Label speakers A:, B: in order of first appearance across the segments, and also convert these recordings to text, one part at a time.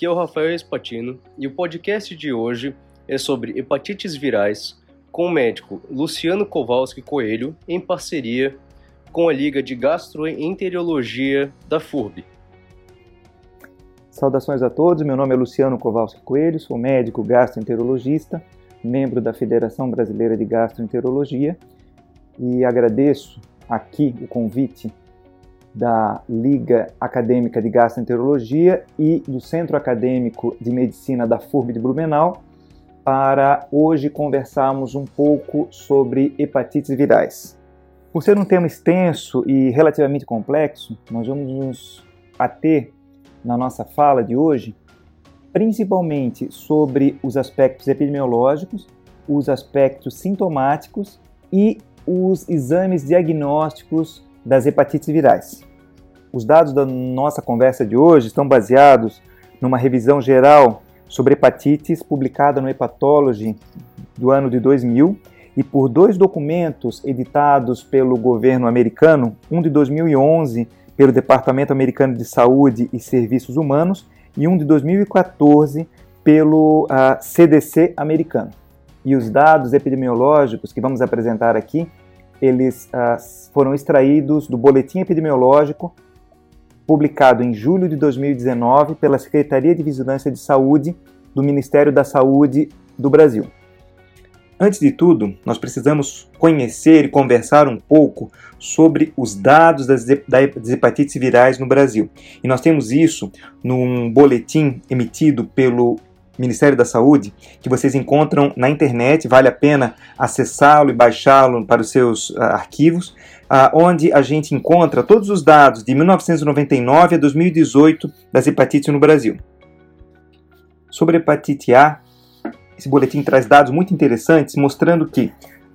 A: aqui é o Rafael Espatino e o podcast de hoje é sobre hepatites virais com o médico Luciano Kowalski Coelho em parceria com a Liga de Gastroenterologia da FURB.
B: Saudações a todos, meu nome é Luciano Kowalski Coelho, sou médico gastroenterologista, membro da Federação Brasileira de Gastroenterologia e agradeço aqui o convite da Liga Acadêmica de Gastroenterologia e do Centro Acadêmico de Medicina da FURB de Blumenau para hoje conversarmos um pouco sobre hepatites virais. Por ser um tema extenso e relativamente complexo, nós vamos nos ater na nossa fala de hoje principalmente sobre os aspectos epidemiológicos, os aspectos sintomáticos e os exames diagnósticos das hepatites virais. Os dados da nossa conversa de hoje estão baseados numa revisão geral sobre hepatites publicada no Hepatology do ano de 2000 e por dois documentos editados pelo governo americano, um de 2011 pelo Departamento Americano de Saúde e Serviços Humanos e um de 2014 pelo uh, ah, CDC americano. E os dados epidemiológicos que vamos apresentar aqui eles uh, foram extraídos do boletim epidemiológico publicado em julho de 2019 pela Secretaria de Vigilância de Saúde do Ministério da Saúde do Brasil. Antes de tudo, nós precisamos conhecer e conversar um pouco sobre os dados das hepatites virais no Brasil. E nós temos isso num boletim emitido pelo Ministério da Saúde, que vocês encontram na internet, vale a pena acessá-lo e baixá-lo para os seus uh, arquivos, uh, onde a gente encontra todos os dados de 1999 a 2018 das hepatites no Brasil. Sobre hepatite A, esse boletim traz dados muito interessantes mostrando que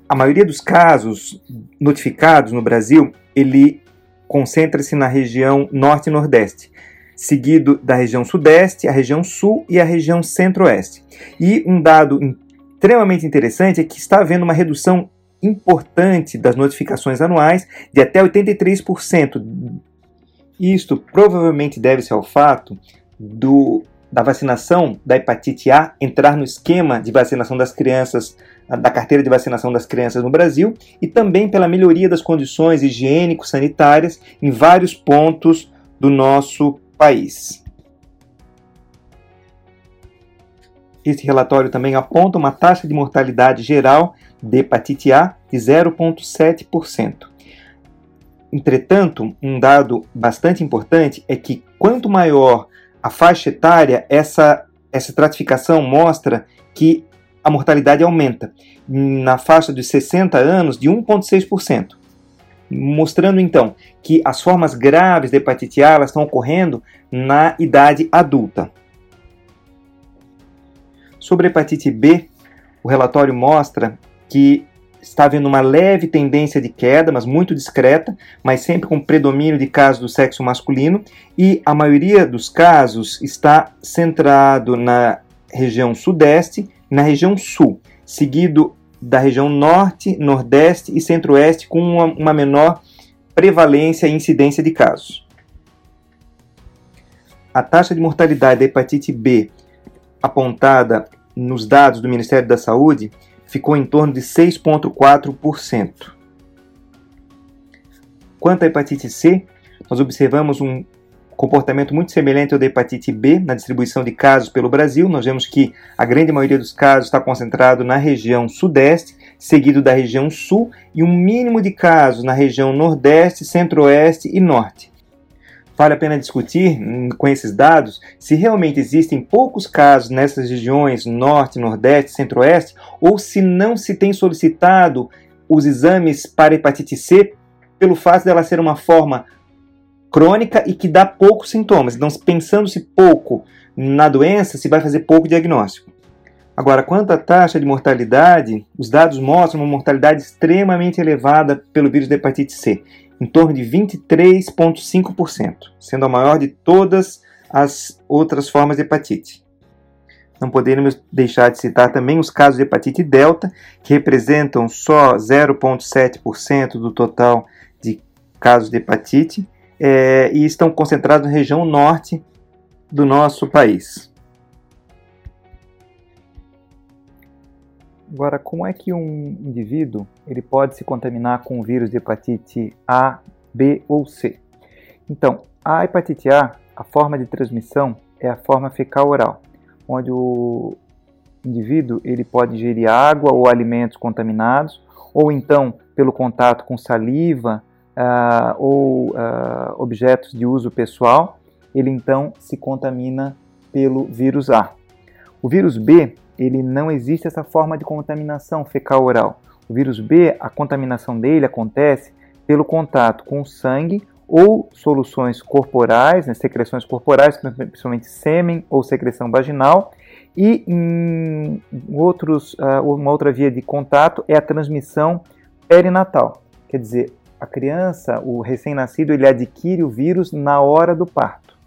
B: a maioria dos casos notificados no Brasil, ele concentra-se na região norte e nordeste seguido da região sudeste, a região sul e a região centro-oeste. E um dado extremamente interessante é que está havendo uma redução importante das notificações anuais de até 83%. Isto provavelmente deve-se ao fato do, da vacinação da hepatite A entrar no esquema de vacinação das crianças, da carteira de vacinação das crianças no Brasil, e também pela melhoria das condições higiênico-sanitárias em vários pontos do nosso país. Esse relatório também aponta uma taxa de mortalidade geral de hepatite A de 0,7%. Entretanto, um dado bastante importante é que quanto maior a faixa etária, essa, essa estratificação mostra que a mortalidade aumenta. Na faixa de 60 anos, de 1,6% mostrando então que as formas graves da hepatite A estão ocorrendo na idade adulta. Sobre a hepatite B, o relatório mostra que está havendo uma leve tendência de queda, mas muito discreta, mas sempre com predomínio de casos do sexo masculino, e a maioria dos casos está centrado na região sudeste na região sul, seguido da região norte, nordeste e centro-oeste com uma, uma menor prevalência e incidência de casos. A taxa de mortalidade da hepatite B apontada nos dados do Ministério da Saúde ficou em torno de 6,4%. Quanto à hepatite C, nós observamos um comportamento muito semelhante ao da hepatite B na distribuição de casos pelo Brasil. Nós vemos que a grande maioria dos casos está concentrado na região sudeste, seguido da região sul, e um mínimo de casos na região nordeste, centro-oeste e norte. Vale a pena discutir hum, com esses dados se realmente existem poucos casos nessas regiões norte, nordeste, centro-oeste, ou se não se tem solicitado os exames para hepatite C pelo fato dela ser uma forma crônica e que dá poucos sintomas. Então, pensando-se pouco na doença, se vai fazer pouco diagnóstico. Agora, quanto à taxa de mortalidade, os dados mostram uma mortalidade extremamente elevada pelo vírus da hepatite C, em torno de 23,5%, sendo a maior de todas as outras formas de hepatite. Não poderíamos deixar de citar também os casos de hepatite delta, que representam só 0,7% do total de casos de hepatite, é, e estão concentrados na região norte do nosso país. Agora, como é que um indivíduo ele pode se contaminar com o vírus de hepatite A, B ou C? Então, a hepatite A, a forma de transmissão é a forma fecal oral, onde o indivíduo ele pode ingerir água ou alimentos contaminados, ou então pelo contato com saliva, uh, ou uh, objetos de uso pessoal, ele então se contamina pelo vírus A. O vírus B, ele não existe essa forma de contaminação fecal oral. O vírus B, a contaminação dele acontece pelo contato com sangue ou soluções corporais, né, secreções corporais, principalmente sêmen ou secreção vaginal, e em outros, uh, uma outra via de contato é a transmissão perinatal. Quer dizer, a criança, o recém-nascido, ele adquire o vírus na hora do parto.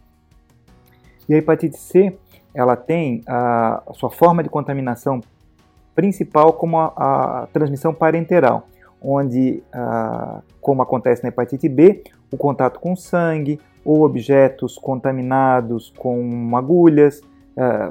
B: E a hepatite C, ela tem a, a sua forma de contaminação principal como a, a transmissão parenteral, onde, uh, como acontece na hepatite B, o contato com sangue ou objetos contaminados com agulhas,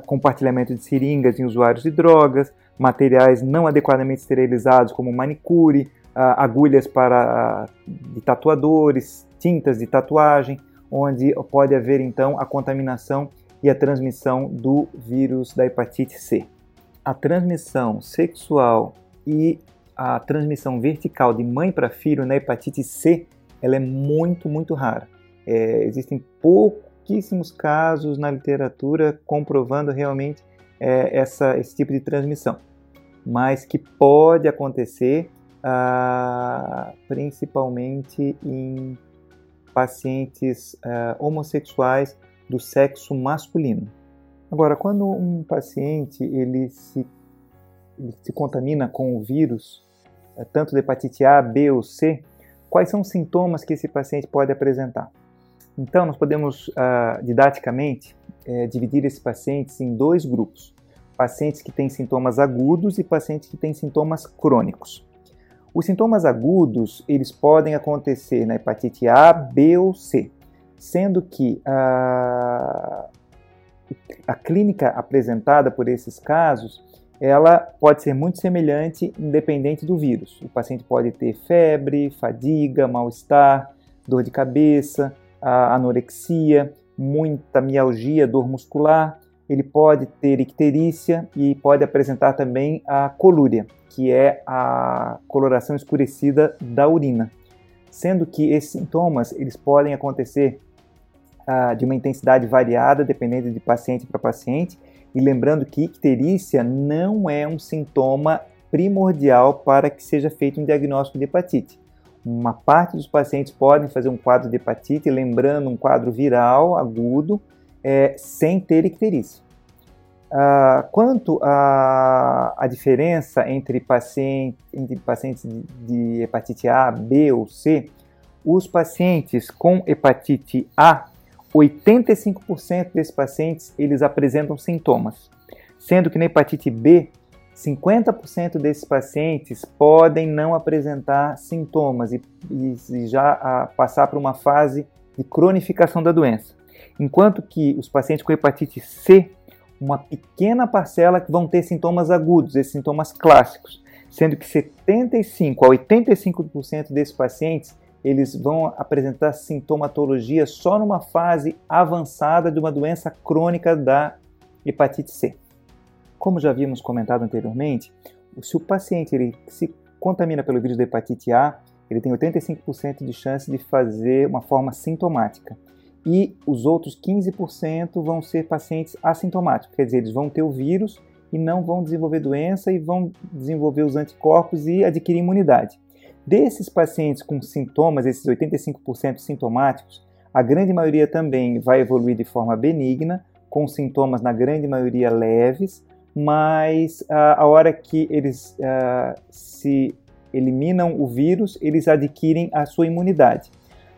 B: compartilhamento de seringas em usuários de drogas, materiais não adequadamente esterilizados como manicure, agulhas para de tatuadores, tintas de tatuagem, onde pode haver então a contaminação e a transmissão do vírus da hepatite C. A transmissão sexual e a transmissão vertical de mãe para filho na hepatite C, ela é muito, muito rara. É, existem pouquíssimos casos na literatura comprovando realmente é, essa, esse tipo de transmissão, mas que pode acontecer ah, principalmente em pacientes ah, homossexuais do sexo masculino. Agora, quando um paciente ele se, ele se contamina com o vírus, eh, tanto da hepatite A, B ou C, quais são os sintomas que esse paciente pode apresentar? Então, nós podemos, uh, didaticamente, é, dividir esses pacientes em dois grupos: pacientes que têm sintomas agudos e pacientes que têm sintomas crônicos. Os sintomas agudos eles podem acontecer na hepatite A, B ou C, sendo que a, a clínica apresentada por esses casos ela pode ser muito semelhante, independente do vírus. O paciente pode ter febre, fadiga, mal-estar, dor de cabeça, anorexia, muita mialgia, dor muscular, ele pode ter icterícia e pode apresentar também a colúria, que é a coloração escurecida da urina. Sendo que esses sintomas eles podem acontecer ah, de uma intensidade variada, dependendo de paciente para paciente, e lembrando que icterícia não é um sintoma primordial para que seja feito um diagnóstico de hepatite uma parte dos pacientes podem fazer um quadro de hepatite, lembrando um quadro viral agudo, é, sem ter icterícia. Ah, quanto à, diferença entre, paciente, entre pacientes de, de hepatite A, B ou C, os pacientes com hepatite A, 85% desses pacientes eles apresentam sintomas, sendo que na hepatite B 50% desses pacientes podem não apresentar sintomas e, e já a, passar por uma fase de cronificação da doença. Enquanto que os pacientes com hepatite C, uma pequena parcela que vão ter sintomas agudos, esses sintomas clássicos, sendo que 75 a 85% desses pacientes eles vão apresentar sintomatologia só numa fase avançada de uma doença crônica da hepatite C. Como já havíamos comentado anteriormente, se o paciente ele se contamina pelo vírus da hepatite A, ele tem 85% de chance de fazer uma forma sintomática. E os outros 15% vão ser pacientes assintomáticos, quer dizer, eles vão ter o vírus e não vão desenvolver doença e vão desenvolver os anticorpos e adquirir imunidade. Desses pacientes com sintomas, esses 85% sintomáticos, a grande maioria também vai evoluir de forma benigna, com sintomas na grande maioria leves, mas uh, a hora que eles uh, se eliminam o vírus, eles adquirem a sua imunidade.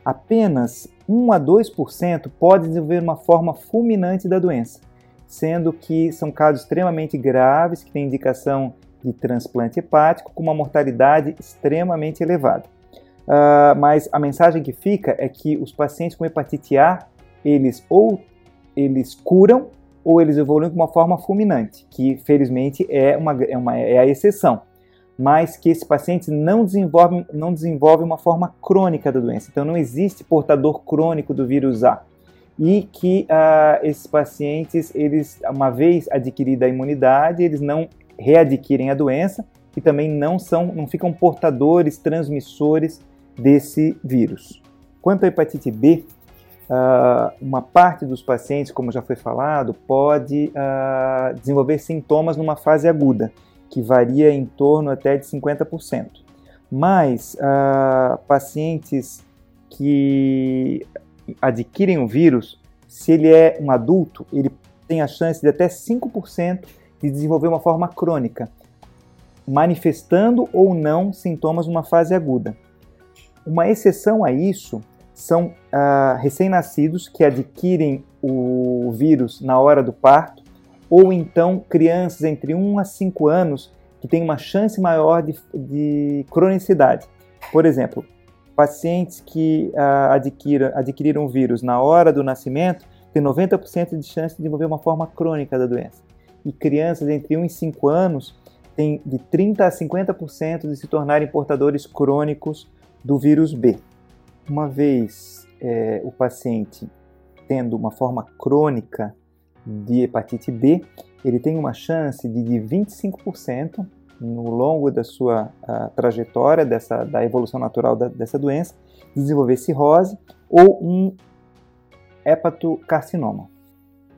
B: Apenas 1 a 2% pode desenvolver uma forma fulminante da doença, sendo que são casos extremamente graves que têm indicação de transplante hepático com uma mortalidade extremamente elevada. Uh, mas a mensagem que fica é que os pacientes com hepatite A, eles ou eles curam ou eles evoluem de uma forma fulminante, que felizmente é, uma, é, uma, é a exceção, mas que esse paciente não desenvolve, não desenvolve uma forma crônica da doença. Então não existe portador crônico do vírus A. E que uh, esses pacientes, eles, uma vez adquirida a imunidade, eles não readquirem a doença e também não são, não ficam portadores, transmissores desse vírus. Quanto à hepatite B, uh, uma parte dos pacientes, como já foi falado, pode uh, desenvolver sintomas numa fase aguda, que varia em torno até de 50%. Mas uh, pacientes que adquirem o vírus, se ele é um adulto, ele tem a chance de até 5% de desenvolver uma forma crônica, manifestando ou não sintomas numa fase aguda. Uma exceção a isso são ah, recém-nascidos que adquirem o vírus na hora do parto, ou então crianças entre 1 a 5 anos que têm uma chance maior de, de cronicidade. Por exemplo, pacientes que ah, adquiriram vírus na hora do nascimento têm 90% de chance de desenvolver uma forma crônica da doença. E crianças entre 1 e 5 anos têm de 30% a 50% de se tornarem portadores crônicos do vírus B. Uma vez é, o paciente tendo uma forma crônica de hepatite B, ele tem uma chance de, de 25% no longo da sua trajetória dessa, da evolução natural da, dessa doença, de desenvolver cirrose ou um hepatocarcinoma.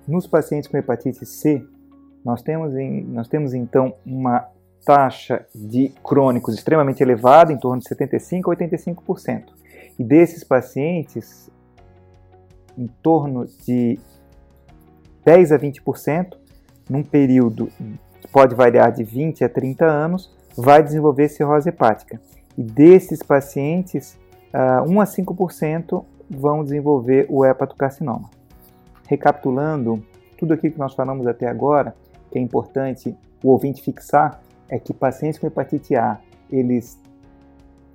B: Nos pacientes com hepatite C, nós temos, em, nós temos então uma taxa de crônicos extremamente elevada, em torno de 75% a 85%. E desses pacientes, em torno de 10 a 20%, num período que pode variar de 20 a 30 anos, vai desenvolver cirrose hepática. E desses pacientes, 1 a 5% vão desenvolver o hepatocarcinoma. Recapitulando tudo aquilo que nós falamos até agora, que é importante o ouvinte fixar, é que pacientes com hepatite A, eles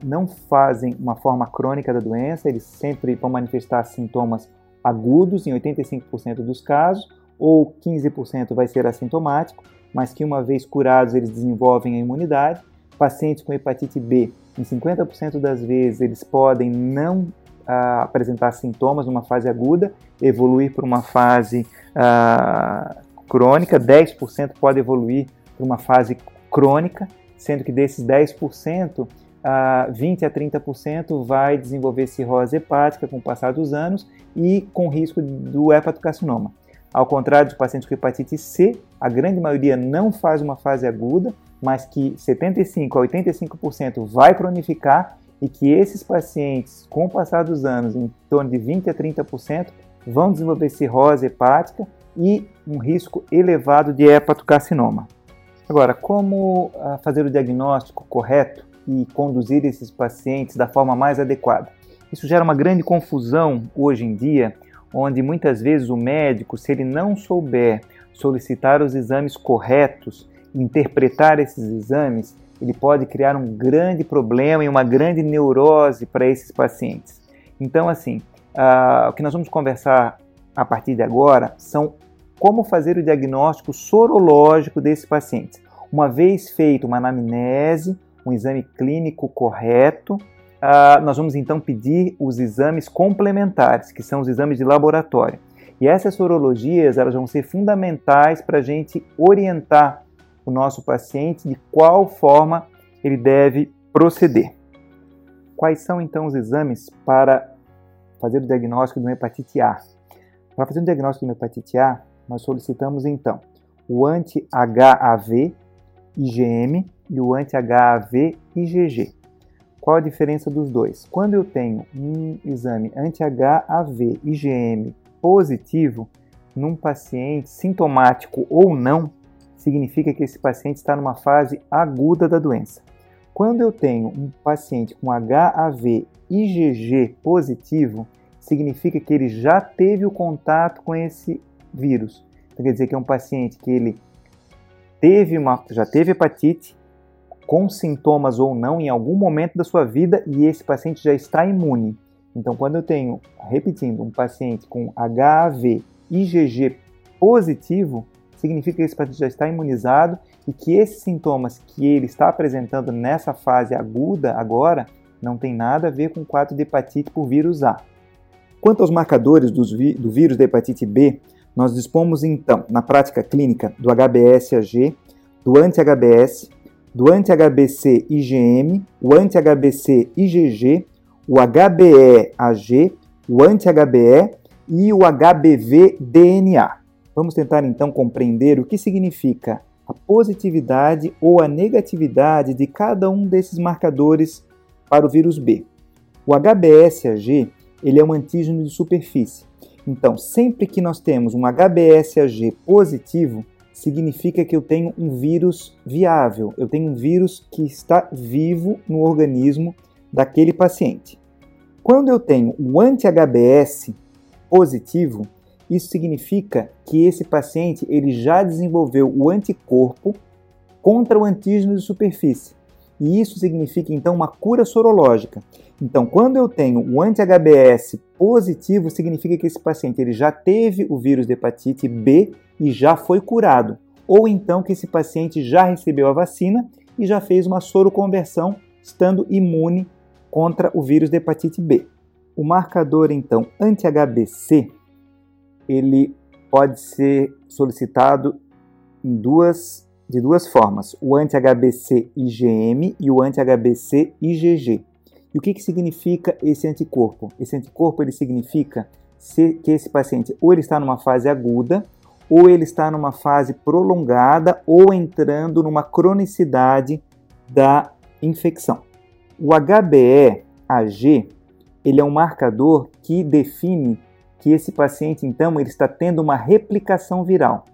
B: não fazem uma forma crônica da doença, eles sempre vão manifestar sintomas agudos em 85% dos casos, ou 15% vai ser assintomático, mas que uma vez curados eles desenvolvem a imunidade. Pacientes com hepatite B, em 50% das vezes eles podem não ah, apresentar sintomas numa fase aguda, evoluir para uma fase ah, crônica, 10% pode evoluir para uma fase crônica, sendo que desses 10%, a 20 a 30% vai desenvolver cirrose hepática com o passar dos anos e com risco do hepatocarcinoma. Ao contrário dos pacientes com hepatite C, a grande maioria não faz uma fase aguda, mas que 75 a 85% vai cronificar e que esses pacientes, com o passar dos anos, em torno de 20 a 30%, vão desenvolver cirrose hepática e um risco elevado de hepatocarcinoma. Agora, como ah, fazer o diagnóstico correto e conduzir esses pacientes da forma mais adequada. Isso gera uma grande confusão hoje em dia, onde muitas vezes o médico, se ele não souber solicitar os exames corretos, interpretar esses exames, ele pode criar um grande problema e uma grande neurose para esses pacientes. Então, assim, uh, o que nós vamos conversar a partir de agora são como fazer o diagnóstico sorológico desses pacientes. Uma vez feito uma anamnese, um exame clínico correto, uh, nós vamos então pedir os exames complementares, que são os exames de laboratório. E essas sorologias elas vão ser fundamentais para a gente orientar o nosso paciente de qual forma ele deve proceder. Quais são então os exames para fazer o diagnóstico de uma hepatite A? Para fazer o diagnóstico de uma hepatite A, nós solicitamos então o anti-HAV IgM e o anti-HAV IgG. Qual a diferença dos dois? Quando eu tenho um exame anti-HAV IgM positivo num paciente sintomático ou não, significa que esse paciente está numa fase aguda da doença. Quando eu tenho um paciente com HAV IgG positivo, significa que ele já teve o contato com esse vírus. Então, quer dizer que é um paciente que ele teve uma, já teve hepatite, com sintomas ou não, em algum momento da sua vida, e esse paciente já está imune. Então, quando eu tenho, repetindo, um paciente com HAV IgG positivo, significa que esse paciente já está imunizado e que esses sintomas que ele está apresentando nessa fase aguda agora não tem nada a ver com o quadro de hepatite por vírus A. Quanto aos marcadores do vírus da hepatite B, nós dispomos então, na prática clínica, do HBS-AG, do anti-HBS, do anti-HBC IgM, o anti-HBC IgG, o HBE-AG, o anti-HBE e o HBV-DNA. Vamos tentar então compreender o que significa a positividade ou a negatividade de cada um desses marcadores para o vírus B. O HBsAg ele é um antígeno de superfície. Então, sempre que nós temos um HBsAg positivo, significa que eu tenho um vírus viável, eu tenho um vírus que está vivo no organismo daquele paciente. Quando eu tenho o anti-HBs positivo, isso significa que esse paciente ele já desenvolveu o anticorpo contra o antígeno de superfície. E isso significa então uma cura sorológica. Então, quando eu tenho o anti-HBS positivo, significa que esse paciente ele já teve o vírus de hepatite B e já foi curado. Ou então que esse paciente já recebeu a vacina e já fez uma soroconversão, estando imune contra o vírus de hepatite B. O marcador então anti-HBC ele pode ser solicitado em duas, de duas formas, o anti-HBC IgM e o anti-HBC IgG. E o que, que significa esse anticorpo? Esse anticorpo ele significa que esse paciente ou ele está numa fase aguda, ou ele está numa fase prolongada, ou entrando numa cronicidade da infecção. O HBE-AG ele é um marcador que define que esse paciente, então, ele está tendo uma replicação viral.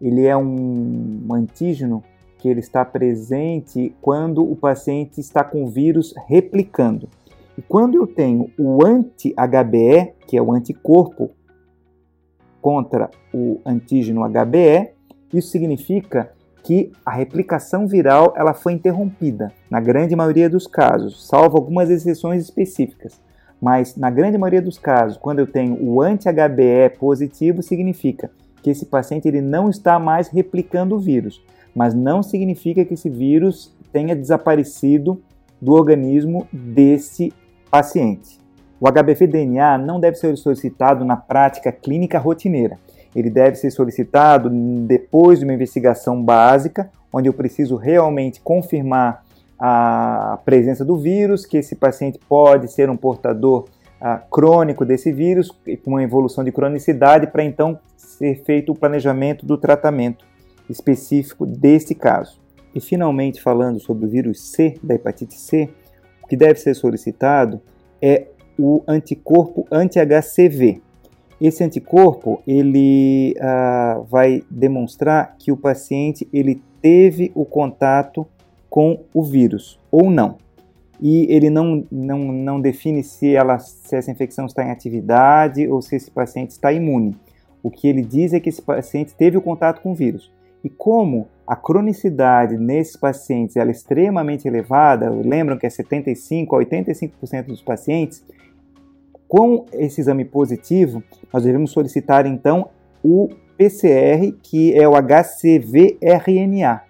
B: Ele é um antígeno que ele está presente quando o paciente está com o vírus replicando. E quando eu tenho o anti-HBE, que é o anticorpo contra o antígeno HBE, isso significa que a replicação viral ela foi interrompida, na grande maioria dos casos, salvo algumas exceções específicas. Mas na grande maioria dos casos, quando eu tenho o anti-HBE positivo, significa que esse paciente ele não está mais replicando o vírus, mas não significa que esse vírus tenha desaparecido do organismo desse paciente. O HBV-DNA não deve ser solicitado na prática clínica rotineira. Ele deve ser solicitado depois de uma investigação básica, onde eu preciso realmente confirmar a presença do vírus, que esse paciente pode ser um portador ah, crônico desse vírus, com uma evolução de cronicidade, para então ser feito o planejamento do tratamento específico deste caso. E finalmente, falando sobre o vírus C, da hepatite C, o que deve ser solicitado é o anticorpo anti-HCV. Esse anticorpo ele ah, vai demonstrar que o paciente ele teve o contato com o vírus ou não. E ele não, não, não define se, ela, se essa infecção está em atividade ou se esse paciente está imune. O que ele diz é que esse paciente teve o contato com o vírus. E como a cronicidade nesses pacientes é extremamente elevada, lembram que é 75 a 85% dos pacientes, com esse exame positivo, nós devemos solicitar então o PCR, que é o HCV-RNA,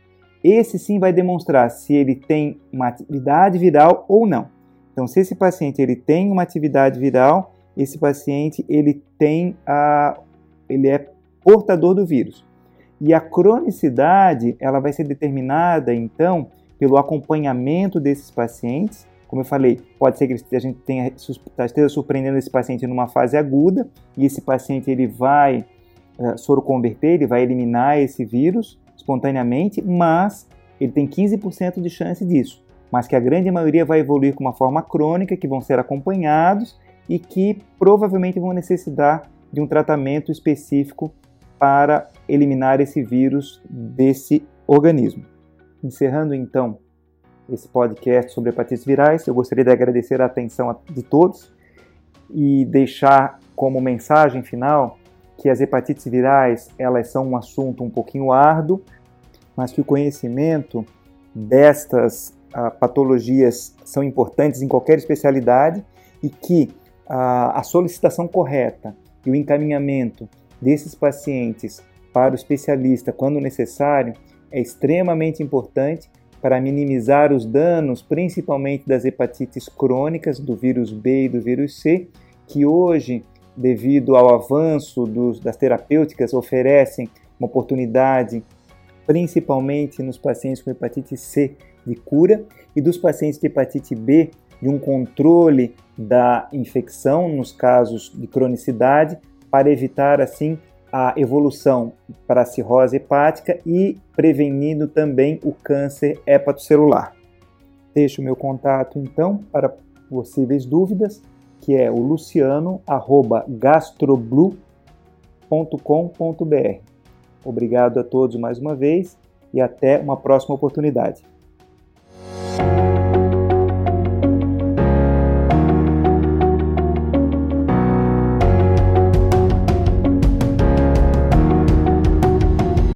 B: esse sim vai demonstrar se ele tem uma atividade viral ou não. Então, se esse paciente ele tem uma atividade viral, esse paciente ele tem a, ele é portador do vírus. E a cronicidade ela vai ser determinada então pelo acompanhamento desses pacientes. Como eu falei, pode ser que a gente tenha, esteja surpreendendo esse paciente numa fase aguda e esse paciente ele vai uh, soroconverter, ele vai eliminar esse vírus espontaneamente, mas ele tem 15% de chance disso. Mas que a grande maioria vai evoluir com uma forma crônica, que vão ser acompanhados e que provavelmente vão necessitar de um tratamento específico para eliminar esse vírus desse organismo. Encerrando então esse podcast sobre hepatites virais, eu gostaria de agradecer a atenção de todos e deixar como mensagem final que as hepatites virais elas são um assunto um pouquinho árduo, mas que o conhecimento destas uh, patologias são importantes em qualquer especialidade e que uh, a solicitação correta e o encaminhamento desses pacientes para o especialista quando necessário é extremamente importante para minimizar os danos, principalmente das hepatites crônicas, do vírus B e do vírus C, que hoje, devido ao avanço dos, das terapêuticas, oferecem uma oportunidade, principalmente nos pacientes com hepatite C, de cura, e dos pacientes de hepatite B, de um controle da infecção nos casos de cronicidade, para evitar assim a evolução para a cirrose hepática e prevenindo também o câncer hepatocelular. Deixo meu contato então para possíveis dúvidas, que é o luciano@gastroblue.com.br. Obrigado a todos mais uma vez e até uma próxima oportunidade.